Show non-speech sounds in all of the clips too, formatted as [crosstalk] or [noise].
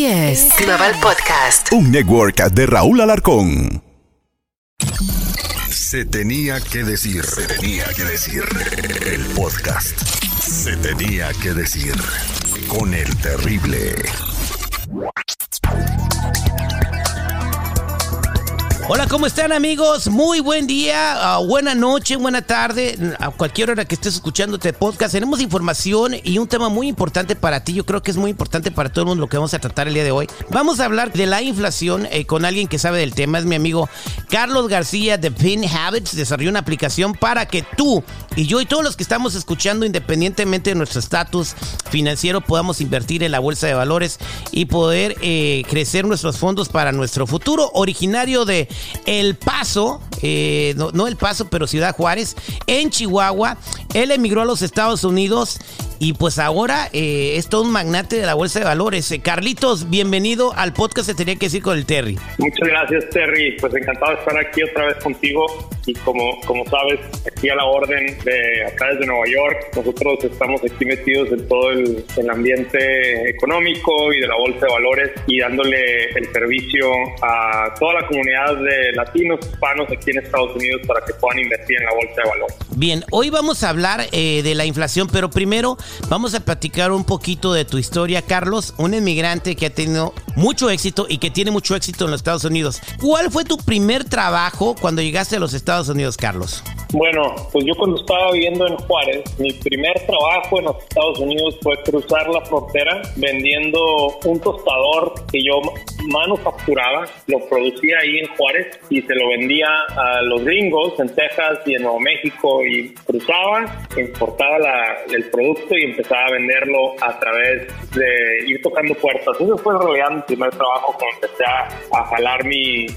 Easy es Global Podcast. Un network de Raúl Alarcón. Se tenía que decir, se tenía que decir. El podcast. Se tenía que decir. Con el terrible. Hola, ¿cómo están amigos? Muy buen día, uh, buena noche, buena tarde, a cualquier hora que estés escuchando este podcast. Tenemos información y un tema muy importante para ti. Yo creo que es muy importante para todo el mundo lo que vamos a tratar el día de hoy. Vamos a hablar de la inflación eh, con alguien que sabe del tema. Es mi amigo Carlos García de Pin Habits. Desarrolló una aplicación para que tú y yo y todos los que estamos escuchando, independientemente de nuestro estatus financiero, podamos invertir en la bolsa de valores y poder eh, crecer nuestros fondos para nuestro futuro. Originario de el Paso, eh, no, El Paso, pero Ciudad Juárez, en Chihuahua. Él emigró a los Estados Unidos y pues ahora eh, es todo un magnate de la bolsa de valores. Eh, Carlitos, bienvenido al podcast Se Tenía que decir con el Terry. Muchas gracias, Terry. Pues encantado de estar aquí otra vez contigo. Y como, como sabes, aquí a la orden de acá desde Nueva York, nosotros estamos aquí metidos en todo el, el ambiente económico y de la bolsa de valores y dándole el servicio a toda la comunidad de latinos, hispanos aquí en Estados Unidos para que puedan invertir en la bolsa de valores. Bien, hoy vamos a hablar eh, de la inflación, pero primero Vamos a platicar un poquito de tu historia, Carlos, un inmigrante que ha tenido mucho éxito y que tiene mucho éxito en los Estados Unidos. ¿Cuál fue tu primer trabajo cuando llegaste a los Estados Unidos, Carlos? Bueno, pues yo cuando estaba viviendo en Juárez, mi primer trabajo en los Estados Unidos fue cruzar la frontera vendiendo un tostador que yo manufacturaba, lo producía ahí en Juárez y se lo vendía a los gringos en Texas y en Nuevo México y cruzaba, importaba el producto y empezaba a venderlo a través de ir tocando puertas. Eso fue en primer trabajo cuando empecé a, jalar mis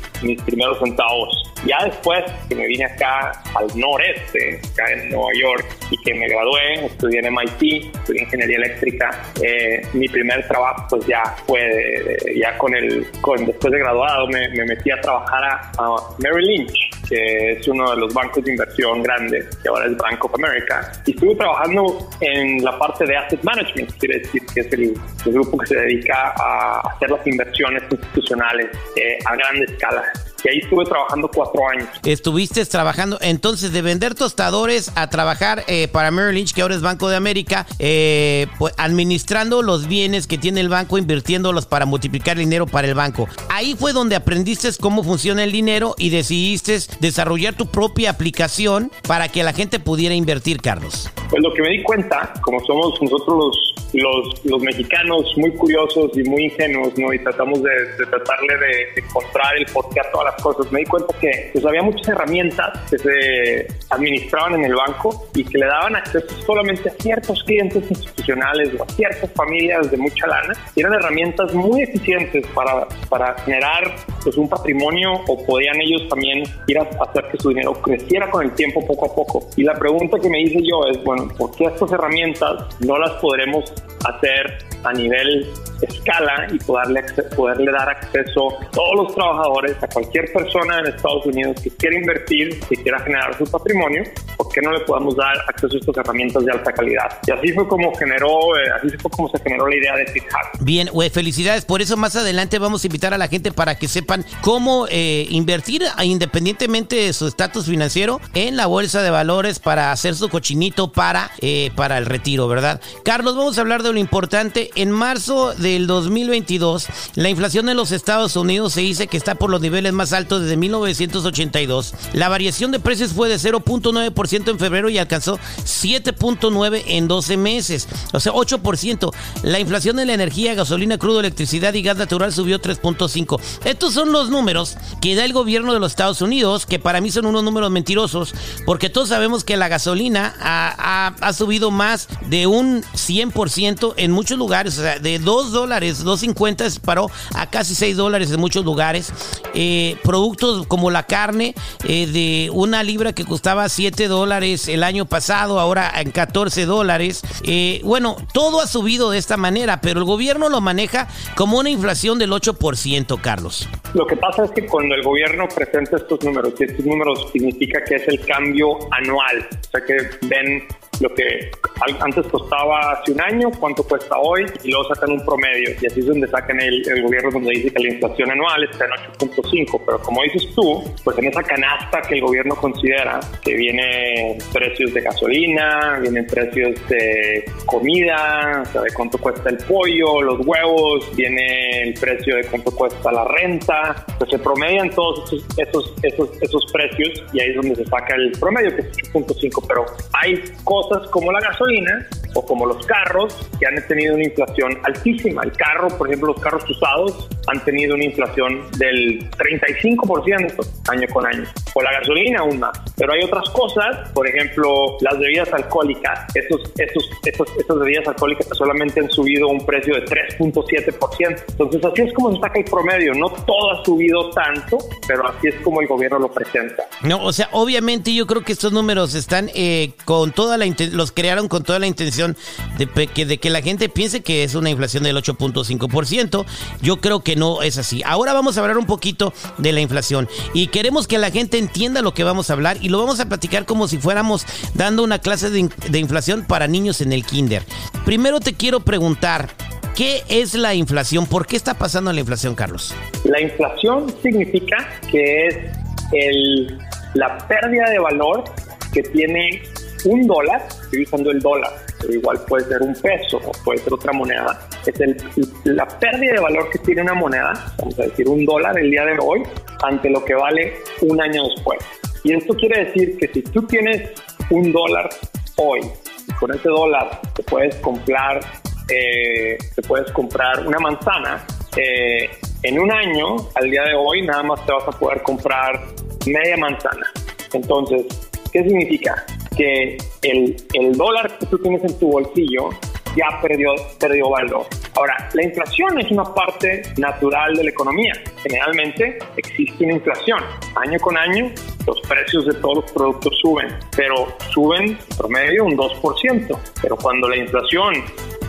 primeros centavos. Ya después que me vine acá al noreste, acá en Nueva York, y que me gradué, estudié en MIT, estudié ingeniería eléctrica, eh, mi primer trabajo pues ya fue, ya con el, con, después de graduado me, metí a trabajar a, a Merrill Lynch, que es uno de los bancos de inversión grandes, que ahora es Bank of America, y estuve trabajando en la parte de asset management, quiere decir que es el, grupo que se dedica a hacer las inversiones institucionales eh, a gran escala y ahí estuve trabajando cuatro años. Estuviste trabajando entonces de vender tostadores a trabajar eh, para Merrill Lynch, que ahora es Banco de América, eh, pues, administrando los bienes que tiene el banco, invirtiéndolos para multiplicar el dinero para el banco. Ahí fue donde aprendiste cómo funciona el dinero y decidiste desarrollar tu propia aplicación para que la gente pudiera invertir, Carlos. Pues lo que me di cuenta, como somos nosotros los los, los mexicanos muy curiosos y muy ingenuos, ¿no? Y tratamos de, tratarle de, encontrar el porqué a todas las cosas. Me di cuenta que pues, había muchas herramientas que se administraban en el banco y que le daban acceso solamente a ciertos clientes institucionales o a ciertas familias de mucha lana. Y eran herramientas muy eficientes para, para generar pues, un patrimonio o podían ellos también ir a hacer que su dinero creciera con el tiempo poco a poco. Y la pregunta que me hice yo es, bueno, ¿por qué estas herramientas no las podremos hacer a nivel escala y poderle, poderle dar acceso a todos los trabajadores, a cualquier persona en Estados Unidos que quiera invertir, que quiera generar su patrimonio, ¿por qué no le podemos dar acceso a estas herramientas de alta calidad? Y así fue como generó, eh, así fue como se generó la idea de fijar. Bien, felicidades. Por eso más adelante vamos a invitar a la gente para que sepan cómo eh, invertir independientemente de su estatus financiero en la bolsa de valores para hacer su cochinito para, eh, para el retiro, ¿verdad? Carlos, vamos a hablar de lo importante. En marzo del 2022, la inflación en los Estados Unidos se dice que está por los niveles más altos desde 1982. La variación de precios fue de 0.9% en febrero y alcanzó 7.9% en 12 meses, o sea, 8%. La inflación en la energía, gasolina, crudo, electricidad y gas natural subió 3.5%. Estos son los números que da el gobierno de los Estados Unidos, que para mí son unos números mentirosos, porque todos sabemos que la gasolina ha, ha subido más de un 100% en muchos lugares, o sea, de 2 dólares, 2.50 paró a casi 6 dólares en muchos lugares. Eh, productos como la carne eh, de una libra que costaba 7 dólares el año pasado, ahora en 14 dólares. Eh, bueno, todo ha subido de esta manera, pero el gobierno lo maneja como una inflación del 8%, Carlos. Lo que pasa es que cuando el gobierno presenta estos números, y estos números significa que es el cambio anual, o sea que ven lo que antes costaba hace un año, cuánto cuesta hoy, y luego sacan un promedio, y así es donde sacan el, el gobierno donde dice que la inflación anual está en 8.5, pero como dices tú, pues en esa canasta que el gobierno considera que viene precios de gasolina, vienen precios de comida, o sea, de cuánto cuesta el pollo, los huevos, viene el precio de cuánto cuesta la renta, pues se promedian todos esos, esos, esos, esos precios y ahí es donde se saca el promedio, que es 8.5, pero hay cosas como la gasolina o como los carros que han tenido una inflación altísima. El carro, por ejemplo, los carros usados han tenido una inflación del 35% año con año, o la gasolina aún más. Pero hay otras cosas, por ejemplo, las bebidas alcohólicas. Esos, esos, esos, esas bebidas alcohólicas solamente han subido un precio de 3.7%. Entonces así es como se saca el promedio. No todo ha subido tanto, pero así es como el gobierno lo presenta. No, o sea, obviamente yo creo que estos números están eh, con toda la los crearon con toda la intención de que, de que la gente piense que es una inflación del 8.5%. Yo creo que no es así. Ahora vamos a hablar un poquito de la inflación y queremos que la gente entienda lo que vamos a hablar y lo vamos a platicar como si fuéramos dando una clase de, de inflación para niños en el kinder. Primero te quiero preguntar, ¿Qué es la inflación? ¿Por qué está pasando la inflación, Carlos? La inflación significa que es el, la pérdida de valor que tiene un dólar, estoy usando el dólar, pero igual puede ser un peso o puede ser otra moneda, es el, la pérdida de valor que tiene una moneda, vamos a decir un dólar el día de hoy, ante lo que vale un año después. Y esto quiere decir que si tú tienes un dólar hoy, con ese dólar te puedes comprar, eh, te puedes comprar una manzana, eh, en un año, al día de hoy, nada más te vas a poder comprar media manzana. Entonces, ¿qué significa? Que el, el dólar que tú tienes en tu bolsillo ya perdió, perdió valor. Ahora, la inflación es una parte natural de la economía. Generalmente existe una inflación. Año con año los precios de todos los productos suben, pero suben en promedio un 2%. Pero cuando la inflación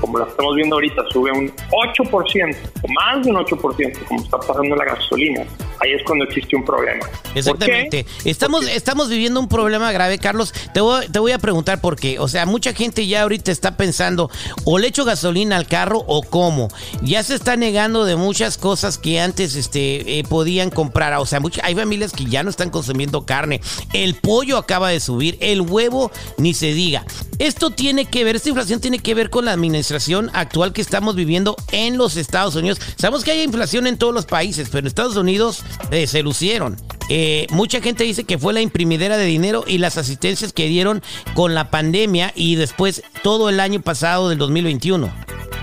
como la estamos viendo ahorita, sube un 8%, o más de un 8%, como está pasando la gasolina, ahí es cuando existe un problema. Exactamente. Estamos, estamos viviendo un problema grave, Carlos. Te voy, te voy a preguntar por qué. O sea, mucha gente ya ahorita está pensando, o le echo gasolina al carro o cómo. Ya se está negando de muchas cosas que antes este, eh, podían comprar. O sea, hay familias que ya no están consumiendo carne. El pollo acaba de subir, el huevo ni se diga. Esto tiene que ver, esta inflación tiene que ver con la administración actual que estamos viviendo en los Estados Unidos. Sabemos que hay inflación en todos los países, pero en Estados Unidos eh, se lucieron. Eh, mucha gente dice que fue la imprimidera de dinero y las asistencias que dieron con la pandemia y después todo el año pasado del 2021.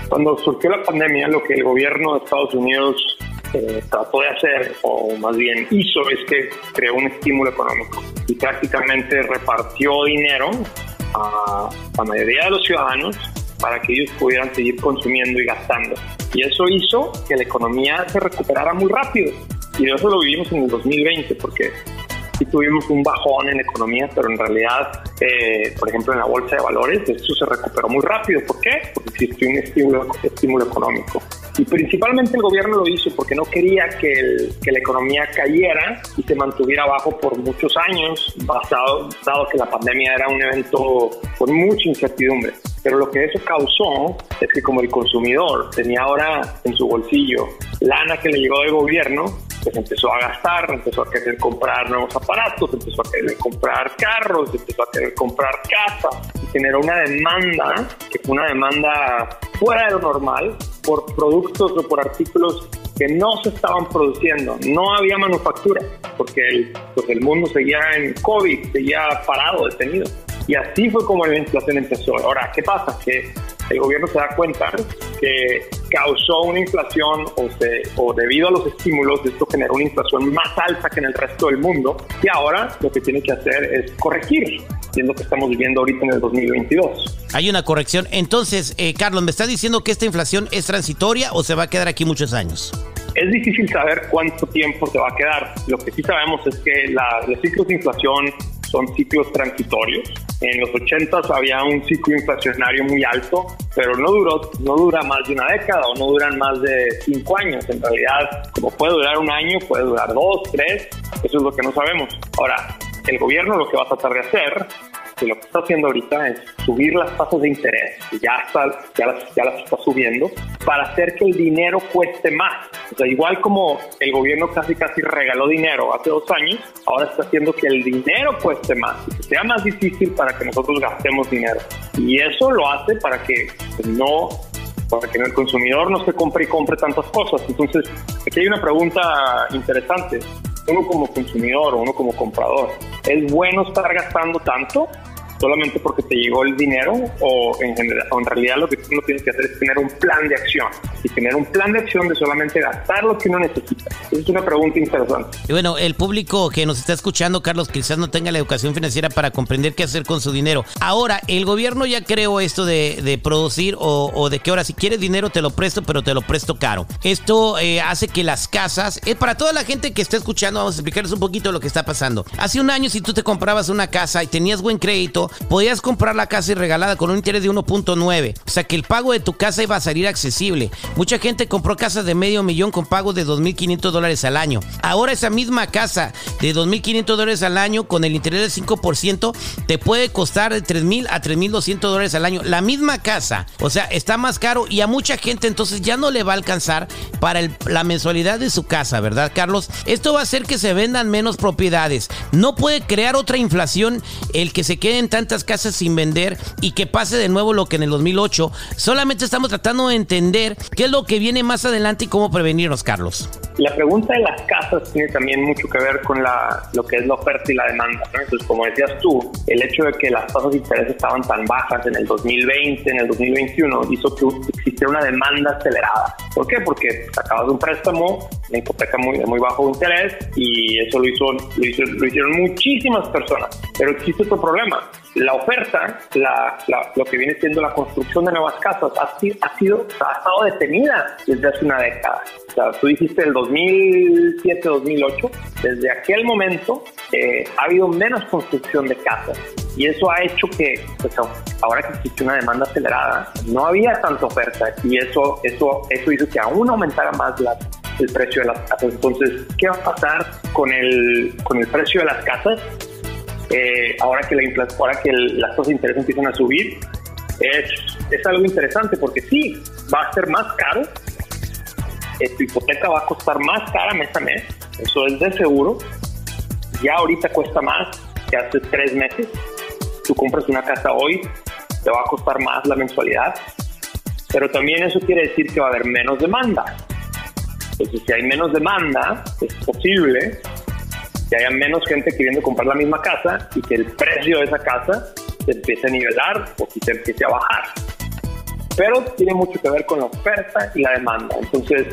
Cuando surgió la pandemia, lo que el gobierno de Estados Unidos eh, trató de hacer, o más bien hizo, es que creó un estímulo económico y prácticamente repartió dinero a la mayoría de los ciudadanos para que ellos pudieran seguir consumiendo y gastando. Y eso hizo que la economía se recuperara muy rápido. Y eso lo vivimos en el 2020, porque sí tuvimos un bajón en la economía, pero en realidad, eh, por ejemplo, en la bolsa de valores, esto se recuperó muy rápido. ¿Por qué? Porque existió un estímulo, estímulo económico. Y principalmente el gobierno lo hizo porque no quería que, que la economía cayera y se mantuviera abajo por muchos años, basado, dado que la pandemia era un evento con mucha incertidumbre. Pero lo que eso causó es que como el consumidor tenía ahora en su bolsillo lana que le llegó del gobierno, pues empezó a gastar, empezó a querer comprar nuevos aparatos, empezó a querer comprar carros, empezó a querer comprar casa y generó una demanda, que fue una demanda fuera de lo normal, por productos o por artículos que no se estaban produciendo, no había manufactura, porque el, pues el mundo seguía en COVID, seguía parado, detenido. Y así fue como la inflación empezó. Ahora, ¿qué pasa? Que el gobierno se da cuenta que causó una inflación o, se, o debido a los estímulos, esto generó una inflación más alta que en el resto del mundo y ahora lo que tiene que hacer es corregir, siendo que estamos viviendo ahorita en el 2022. Hay una corrección. Entonces, eh, Carlos, ¿me estás diciendo que esta inflación es transitoria o se va a quedar aquí muchos años? Es difícil saber cuánto tiempo se va a quedar. Lo que sí sabemos es que la, los ciclos de inflación son ciclos transitorios. En los 80 había un ciclo inflacionario muy alto, pero no duró, no dura más de una década o no duran más de cinco años. En realidad, como puede durar un año, puede durar dos, tres, eso es lo que no sabemos. Ahora, el gobierno lo que va a tratar de hacer que lo que está haciendo ahorita es subir las tasas de interés, ya, está, ya, las, ya las está subiendo, para hacer que el dinero cueste más. O sea, igual como el gobierno casi casi regaló dinero hace dos años, ahora está haciendo que el dinero cueste más, que sea más difícil para que nosotros gastemos dinero. Y eso lo hace para que no para que el consumidor no se compre y compre tantas cosas. Entonces, aquí hay una pregunta interesante. Uno como consumidor o uno como comprador, ¿es bueno estar gastando tanto? Solamente porque te llegó el dinero o en, general, o en realidad lo que uno tiene que hacer es tener un plan de acción y tener un plan de acción de solamente gastar lo que uno necesita. Esa es una pregunta interesante. Y bueno, el público que nos está escuchando, Carlos, quizás no tenga la educación financiera para comprender qué hacer con su dinero. Ahora, el gobierno ya creó esto de, producir o, de que ahora si quieres dinero te lo presto, pero te lo presto caro. Esto eh, hace que las casas, eh, para toda la gente que está escuchando, vamos a explicarles un poquito lo que está pasando. Hace un año si tú te comprabas una casa y tenías buen crédito, podías comprar la casa y regalada con un interés de 1.9. O sea que el pago de tu casa iba a salir accesible. Mucha gente compró casas de medio millón con pagos de 2.500 dólares al año. Ahora esa misma casa de 2.500 dólares al año con el interés del 5% te puede costar de 3.000 a 3.200 dólares al año. La misma casa. O sea, está más caro y a mucha gente entonces ya no le va a alcanzar para la mensualidad de su casa, ¿verdad, Carlos? Esto va a hacer que se vendan menos propiedades. No puede crear otra inflación el que se queden tantas casas sin vender y que pase de nuevo lo que en el 2008. Solamente estamos tratando de entender qué es lo que viene más adelante y cómo prevenirnos, Carlos. La pregunta de las casas tiene también mucho que ver con la, lo que es la oferta y la demanda. Entonces, como decías tú, el hecho de que las tasas de interés estaban tan bajas en el 2020, en el 2021, hizo que existiera una demanda acelerada. ¿Por qué? Porque sacabas un préstamo, una hipoteca muy, de muy bajo interés y eso lo, hizo, lo, hizo, lo hicieron muchísimas personas. Pero existe otro problema la oferta, la, lo que viene siendo la construcción de nuevas casas, ha, ha, sido, ha estado detenida desde hace una década. O sea, tú dijiste el 2007-2008, desde aquel momento eh, ha habido menos construcción de casas y eso ha hecho que, pues, ahora que existe una demanda acelerada, no había tanta oferta y eso, eso, eso hizo que aún aumentara más la, el precio de las casas. Entonces, ¿qué va a pasar con el, con el precio de las casas? Eh, ahora que, la ahora que las tasas de interés empiezan a subir, es, es algo interesante porque sí, va a ser más caro, tu hipoteca va a costar más cara mes a mes, eso es de seguro, ya ahorita cuesta más que hace tres meses, tú compras una casa hoy, te va a costar más la mensualidad, pero también eso quiere decir que va a haber menos demanda. Entonces, si hay menos demanda, es posible que haya menos gente queriendo comprar la misma casa y que el precio de esa casa se empiece a nivelar o que se empiece a bajar. Pero tiene mucho que ver con la oferta y la demanda. Entonces,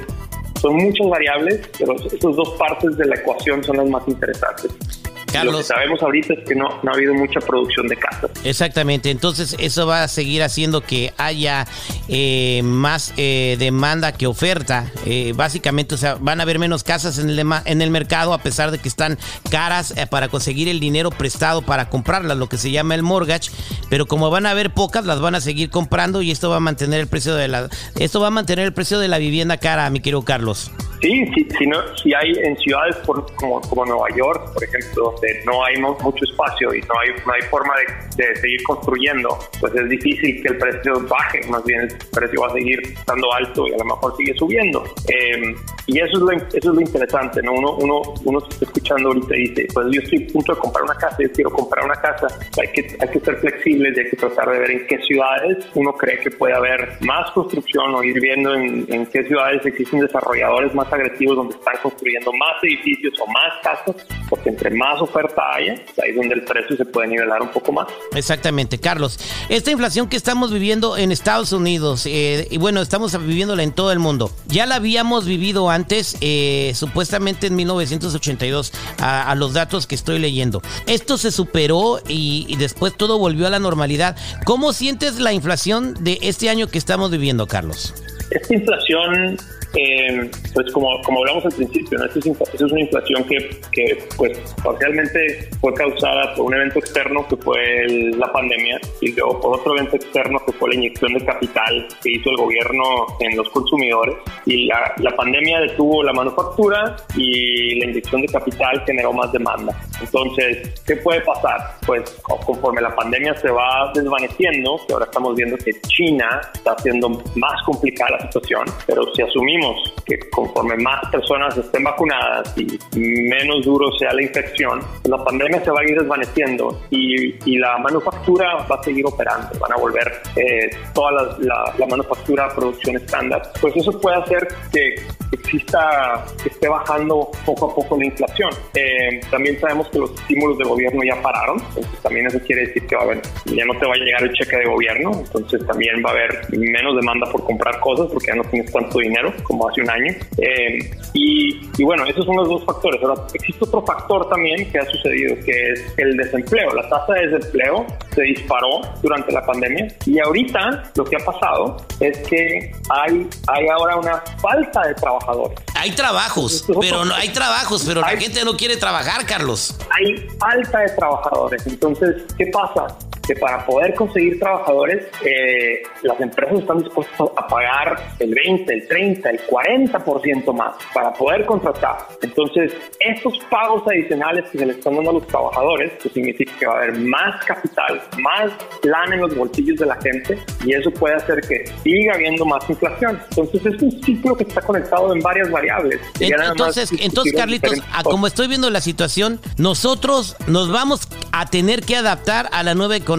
son muchas variables, pero esas dos partes de la ecuación son las más interesantes. Lo que sabemos ahorita es que no, no ha habido mucha producción de casas. Exactamente, entonces eso va a seguir haciendo que haya eh, más eh, demanda que oferta. Eh, básicamente, o sea, van a haber menos casas en el, en el mercado a pesar de que están caras para conseguir el dinero prestado para comprarlas, lo que se llama el mortgage. Pero como van a haber pocas, las van a seguir comprando y esto va a mantener el precio de la, esto va a mantener el precio de la vivienda cara, mi querido Carlos. Sí, sí, si, no, hay en ciudades como, como Nueva York, por ejemplo, donde no hay mucho espacio y no hay, no hay forma de, seguir construyendo, pues es difícil que el precio baje, más bien el precio va a seguir estando alto y a lo mejor sigue subiendo. Em, y eso es, lo, eso es lo interesante, ¿no? Uno, uno, uno se está escuchando ahorita y dice, pues yo estoy a punto de comprar una casa, yo quiero comprar una casa, hay que, hay que ser flexibles y hay que tratar de ver en qué ciudades uno cree que puede haber más construcción o ir viendo en, en qué ciudades existen desarrolladores más agresivos donde están construyendo más edificios o más casas, porque entre más oferta haya, ahí es donde el precio se puede nivelar un poco más. Exactamente, Carlos. Esta inflación que estamos viviendo en Estados Unidos, eh, y bueno, estamos viviéndola en todo el mundo, ya la habíamos vivido antes, eh, supuestamente en 1982, a, los datos que estoy leyendo. Esto se superó y, y después todo volvió a la normalidad. ¿Cómo sientes la inflación de este año que estamos viviendo, Carlos? Esta inflación eh, pues como, como hablamos al principio, ¿no? Esto es, una inflación que, que, pues parcialmente fue causada por un evento externo que fue la pandemia y otro evento externo que fue la inyección de capital que hizo el gobierno en los consumidores y la, la pandemia detuvo la manufactura y la inyección de capital generó más demanda. Entonces, ¿qué puede pasar? Pues conforme la pandemia se va desvaneciendo, que ahora estamos viendo que China está haciendo más complicada la situación, pero si asumimos que conforme más personas estén vacunadas y menos duro sea la infección, la pandemia se va a ir desvaneciendo y, y la manufactura va a seguir operando, van a volver eh, toda la, la, la manufactura a producción estándar, pues eso puede hacer que exista, que esté bajando poco a poco la inflación. Eh, también sabemos que los estímulos del gobierno ya pararon, entonces también eso quiere decir que va a haber, ya no te va a llegar el cheque de gobierno, entonces también va a haber menos demanda por comprar cosas porque ya no tienes tanto dinero como hace un año. Eh, y, y, bueno, esos son los dos factores. Ahora, existe otro factor también que ha sucedido, que es el desempleo. La tasa de desempleo se disparó durante la pandemia y ahorita lo que ha pasado es que hay, hay ahora una falta de trabajadores. Hay trabajos, pero no hay trabajos, pero la gente no quiere trabajar, Carlos. Hay falta de trabajadores. Entonces, ¿qué pasa? Que para poder conseguir trabajadores, eh, las empresas están dispuestas a pagar el 20, el 30, el 40% más para poder contratar. Entonces, estos pagos adicionales que se le están dando a los trabajadores, pues significa que va a haber más capital, más plan en los bolsillos de la gente y eso puede hacer que siga habiendo más inflación. Entonces, es un ciclo que está conectado en varias variables. Entonces, entonces Carlitos, como estoy viendo la situación, nosotros nos vamos a tener que adaptar a la nueva economía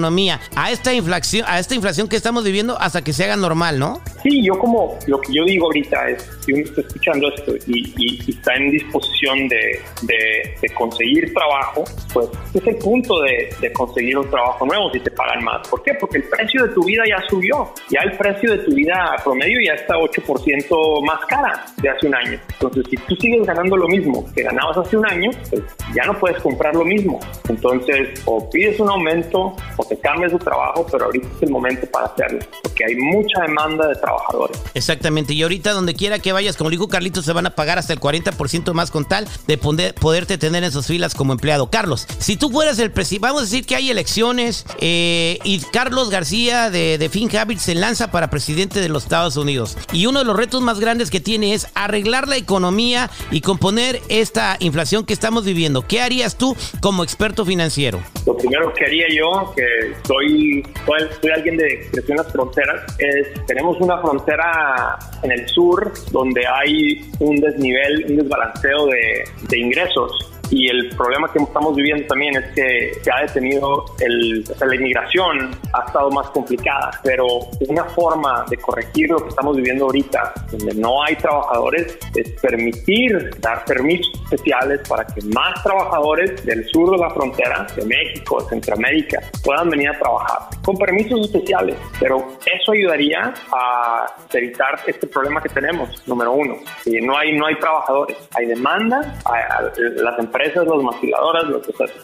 a esta inflación, a esta inflación que estamos viviendo hasta que se haga normal, ¿no? Sí, yo como lo que yo digo ahorita es, si uno está escuchando esto y, está en disposición de, conseguir trabajo, pues es el punto de, conseguir un trabajo nuevo si te pagan más. ¿Por qué? Porque el precio de tu vida ya subió. Ya el precio de tu vida promedio ya está 8% más cara de hace un año. Entonces, si tú sigues ganando lo mismo que ganabas hace un año, pues ya no puedes comprar lo mismo. Entonces, o pides un aumento o te cambias de trabajo, pero ahorita es el momento para hacerlo, porque hay mucha demanda de trabajadores. Exactamente, y ahorita donde quiera que vayas, como dijo Carlitos, se van a pagar hasta el 40% más con tal de poder, poderte tener en sus filas como empleado. Carlos, si tú fueras el presidente, vamos a decir que hay elecciones eh, y Carlos García de, de FinHabit se lanza para presidente de los Estados Unidos. Y uno de los retos más grandes que tiene es arreglar la economía y componer esta inflación que estamos viviendo. ¿Qué harías tú como experto financiero? Lo primero que haría yo, que soy, soy, alguien de creció en las fronteras, es, tenemos una frontera en el sur donde hay un desnivel, un desbalanceo de, de ingresos y el problema que estamos viviendo también es que se ha detenido el, la inmigración, ha estado más complicada, pero una forma de corregir lo que estamos viviendo ahorita, donde no hay trabajadores, es permitir dar permisos especiales para que más trabajadores del sur de la frontera, de México, Centroamérica, puedan venir a trabajar con permisos especiales. Pero eso ayudaría a evitar este problema que tenemos, número uno. No hay, no hay trabajadores, hay demanda, las empresas empresas, las maquiladoras,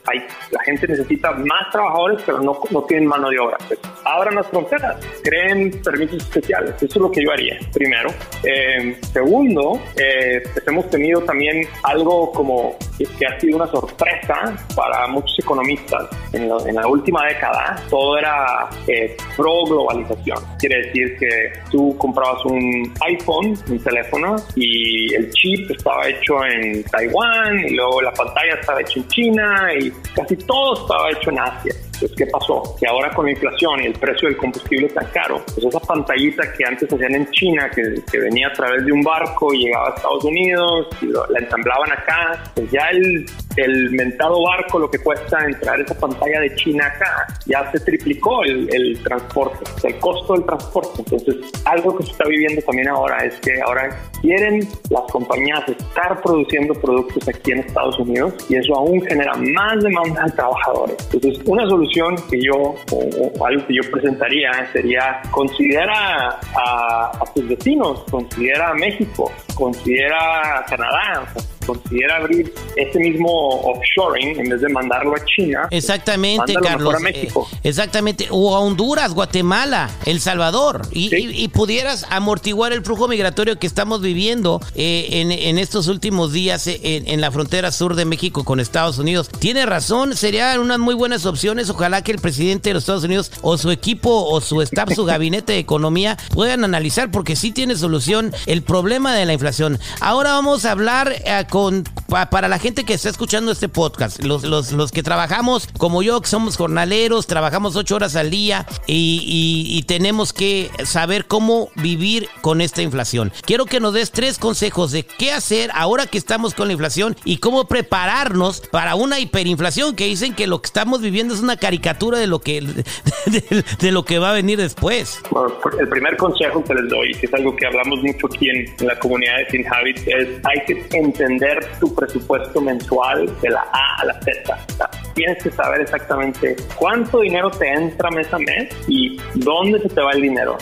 hay, la gente necesita más trabajadores, pero no, no tienen mano de obra. Pues, abran las fronteras, creen permisos especiales. Eso es lo que yo haría, primero. Eh, segundo, eh, pues hemos tenido también algo como que ha sido una sorpresa para muchos economistas. En, la última década, todo era eh, pro globalización. Quiere decir que tú comprabas un iPhone, un teléfono, y el chip estaba hecho en Taiwán, y luego la pantalla estaba hecha en China, y casi todo estaba hecho en Asia. Entonces, ¿qué pasó? Que ahora con la inflación y el precio del combustible tan caro, pues esa pantallita que antes hacían en China, que, que venía a través de un barco y llegaba a Estados Unidos y la ensamblaban acá, pues ya el, el mentado barco, lo que cuesta entrar esa pantalla de China acá, ya se triplicó el, el transporte, el costo del transporte. Entonces, algo que se está viviendo también ahora es que ahora quieren las compañías estar produciendo productos aquí en Estados Unidos y eso aún genera más demanda de trabajadores. Entonces, una solución que yo, o, algo que yo presentaría sería considera a, a tus vecinos, considera a México, considera a Canadá, considera abrir ese mismo offshoring en vez de mandarlo a China. Exactamente, Carlos. A México. Eh, exactamente. O a Honduras, Guatemala, El Salvador. Y, pudieras amortiguar el flujo migratorio que estamos viviendo eh, en, estos últimos días eh, en, en, la frontera sur de México con Estados Unidos. Tiene razón, serían unas muy buenas opciones. Ojalá que el presidente de los Estados Unidos o su equipo o su staff, su [laughs] gabinete de economía puedan analizar porque sí tiene solución el problema de la inflación. Ahora vamos a hablar con con para la gente que está escuchando este podcast, los, los, los, que trabajamos como yo, que somos jornaleros, trabajamos ocho horas al día y, tenemos que saber cómo vivir con esta inflación. Quiero que nos des tres consejos de qué hacer ahora que estamos con la inflación y cómo prepararnos para una hiperinflación que dicen que lo que estamos viviendo es una caricatura de lo que, [laughs] de, lo que va a venir después. el primer consejo que les doy, que es algo que hablamos mucho aquí en, la comunidad de Sin Habits, es hay que entender tu presupuesto mensual de la A a la Z. tienes que saber exactamente cuánto dinero te entra mes a mes y dónde se te va el dinero.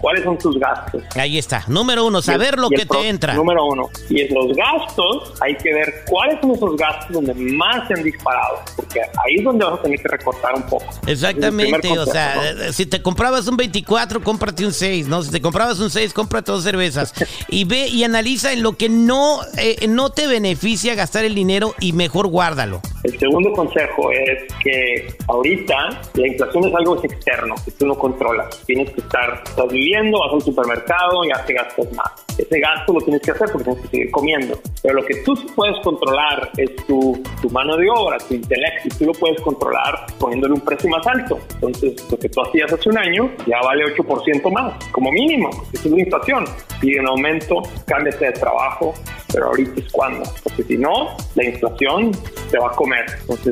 ¿Cuáles son tus gastos? Ahí está. Número uno, saber lo que te entra. Número uno. Y en los gastos hay que ver cuáles son esos gastos donde más se han disparado. Porque ahí es donde vas a tener que recortar un poco. Exactamente. o sea, eh, si te comprabas un 24, cómprate un 6, ¿no? Si te comprabas un 6, cómprate dos cervezas. [laughs] y ve y analiza en lo que no, eh, no te beneficia gastar el dinero y mejor guárdalo. El segundo consejo es que ahorita la inflación es algo externo, que tú no controlas. Tienes que estar, estás viviendo, vas al supermercado, ya te gastas más. Ese gasto lo tienes que hacer porque tienes que seguir comiendo. Pero lo que tú puedes controlar es tu, tu mano de obra, tu intelecto, y tú lo puedes controlar poniéndole un precio más alto. Entonces, lo que tú hacías hace un año ya vale 8% más, como mínimo. Eso es la inflación. Pide un aumento, cámbiate de trabajo, pero ahorita es cuando. Porque si no, la inflación te va a comer.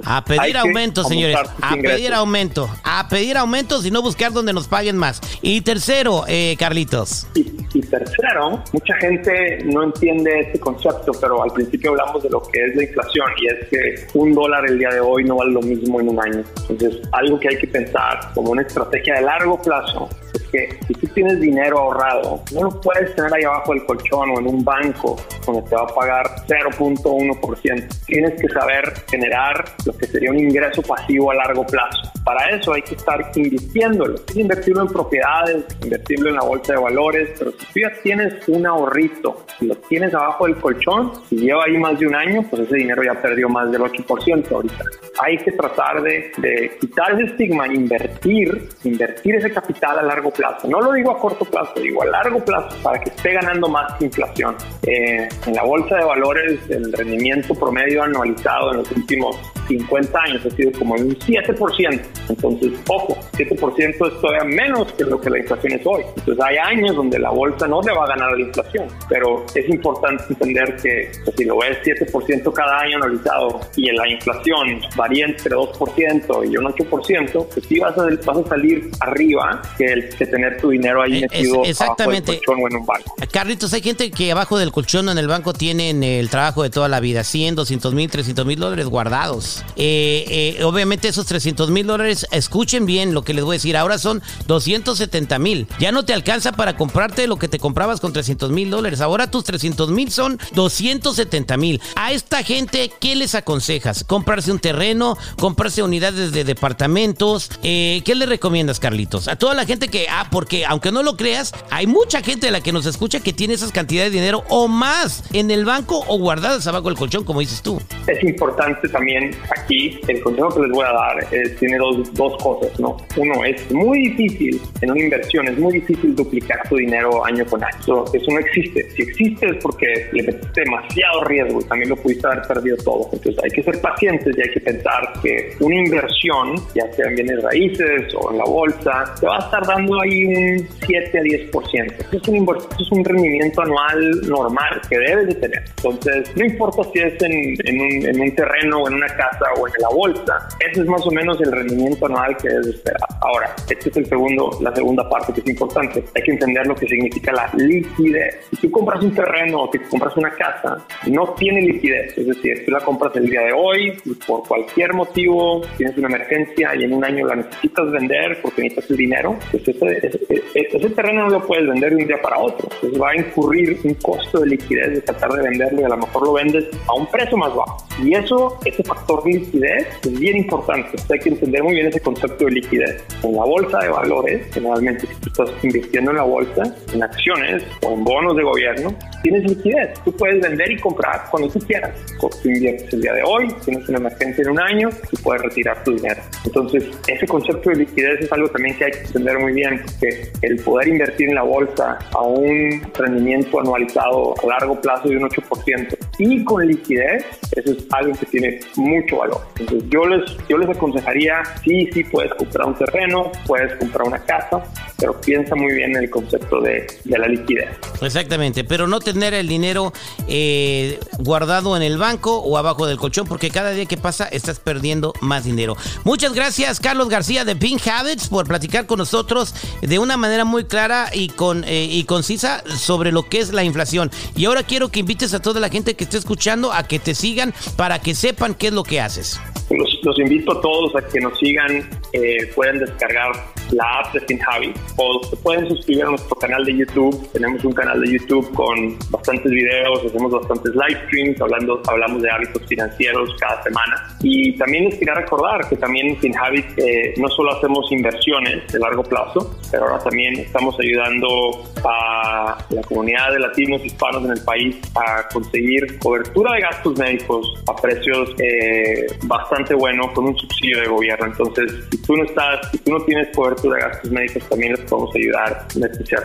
a pedir aumento, señores. A pedir aumento. A pedir aumento, y no buscar donde nos paguen más. Y tercero, eh, Carlitos. Y, y, tercero, mucha gente no entiende este concepto, pero al principio hablamos de lo que es la inflación y es que un dólar el día de hoy no vale lo mismo en un año. Entonces, algo que hay que pensar como una estrategia de largo plazo que si tú tienes dinero ahorrado, no lo puedes tener ahí abajo del colchón o en un banco donde te va a pagar 0.1%. Tienes que saber generar lo que sería un ingreso pasivo a largo plazo. Para eso hay que estar invirtiéndolo. Es invertirlo en propiedades, invertirlo en la bolsa de valores, pero si tú ya tienes un ahorrito y lo tienes abajo del colchón, y lleva ahí más de un año, pues ese dinero ya perdió más del 8% ahorita. Hay que tratar de, de quitar ese estigma, invertir, invertir ese capital a largo plazo. No lo digo a corto plazo, digo a largo plazo para que esté ganando más inflación. Eh, en la bolsa de valores, el rendimiento promedio anualizado en los últimos 50 años ha sido como un 7%. Entonces, ojo, 7% es todavía menos que lo que la inflación es hoy. Entonces, hay años donde la bolsa no le va a ganar a la inflación, pero es importante entender que pues, si lo ves 7% cada año anualizado y la inflación varía entre 2% y un 8%, pues sí vas a, vas a salir arriba que el que tener tu dinero ahí eh, metido exactamente. abajo del colchón o en un banco. Carlitos, hay gente que abajo del colchón en el banco tienen el trabajo de toda la vida, 100, 200 mil, 300 mil dólares guardados. Eh, eh, obviamente esos 300 mil dólares, escuchen bien lo que les voy a decir, ahora son 270 mil. Ya no te alcanza para comprarte lo que te comprabas con 300 mil dólares. Ahora tus 300 mil son 270 mil. A esta gente, ¿qué les aconsejas? ¿Comprarse un terreno? ¿Comprarse unidades de departamentos? Eh, ¿Qué le recomiendas, Carlitos? A toda la gente que, ah, porque aunque no lo creas, hay mucha gente de la que nos escucha que tiene esas cantidades de dinero o más en el banco o guardadas abajo del colchón, como dices tú. Es importante también aquí, el consejo que les voy a dar tiene dos, dos cosas, ¿no? Uno, es muy difícil en una inversión, es muy difícil duplicar tu dinero año con año. Eso, eso no existe. Si existe es porque le metiste demasiado riesgo y también lo pudiste haber perdido todo. Entonces hay que ser pacientes y hay que pensar que una inversión, ya sea en bienes raíces o en la bolsa, te va a estar dando ahí un 7 a 10%. Eso es un, es un rendimiento anual normal que debes de tener. Entonces, no importa si es en, en, un, en un terreno o en una casa o en la bolsa, ese es más o menos el rendimiento anual que debes esperar. Ahora, este es el segundo, la segunda parte que es importante. Hay que entender lo que significa la liquidez. Si tú compras un terreno o si compras una casa, no tiene liquidez. Es decir, tú la compras el día de hoy y por cualquier motivo tienes una emergencia y en un año la necesitas vender porque necesitas el dinero, pues ese, ese, terreno no lo puedes vender de un día para otro. Entonces va a incurrir un costo de liquidez de tratar de venderlo y a lo mejor lo vendes a un precio más bajo. Y eso, ese factor liquidez es bien importante. hay que entender muy bien ese concepto de liquidez. En la bolsa de valores, generalmente si tú estás invirtiendo en la bolsa, en acciones o en bonos de gobierno, tienes liquidez. Tú puedes vender y comprar cuando tú quieras. Tú inviertes el día de hoy, tienes una emergencia en un año, tú puedes retirar tu dinero. Entonces, ese concepto de liquidez es algo también que hay que entender muy bien, porque el poder invertir en la bolsa a un rendimiento anualizado a largo plazo de un 8% y con liquidez, eso es algo que tiene mucho valor. Entonces, yo les, yo les aconsejaría, sí, sí puedes comprar un terreno, puedes comprar una casa, pero piensa muy bien en el concepto de, de la liquidez. Exactamente, pero no tener el dinero eh, guardado en el banco o abajo del colchón, porque cada día que pasa estás perdiendo más dinero. Muchas gracias, Carlos García de Pink Habits, por platicar con nosotros de una manera muy clara y, con, eh, y concisa sobre lo que es la inflación. Y ahora quiero que invites a toda la gente que esté escuchando a que te sigan para que sepan qué es lo que haces. Los, invito a todos a que nos sigan, eh, pueden descargar la app de FinHabi o se pueden suscribir a nuestro canal de YouTube. Tenemos un canal de YouTube con bastantes videos, hacemos bastantes live streams, hablando, hablamos de hábitos financieros cada semana. Y también les quería recordar que también en FinHabit eh, no solo hacemos inversiones de largo plazo, pero ahora también estamos ayudando a la comunidad de latinos hispanos en el país a conseguir cobertura de gastos médicos a precios eh, bastante buenos con un subsidio de gobierno. Entonces, si tú no estás, si tú no tienes cobertura de gastos médicos también les podemos ayudar.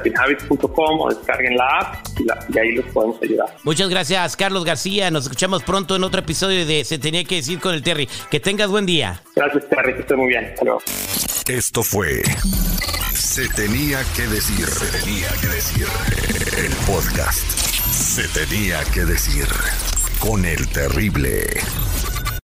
Pinhabits.com o descarguen la app y, ahí les podemos ayudar. Muchas gracias, Carlos García. Nos escuchamos pronto en otro episodio de Se Tenía que decir con el Terry. Que tengas buen día. Gracias, Terry. Que estés muy bien. Hasta Esto fue Se Tenía que decir. Se Tenía que decir. El podcast. Se Tenía que decir con el Terrible.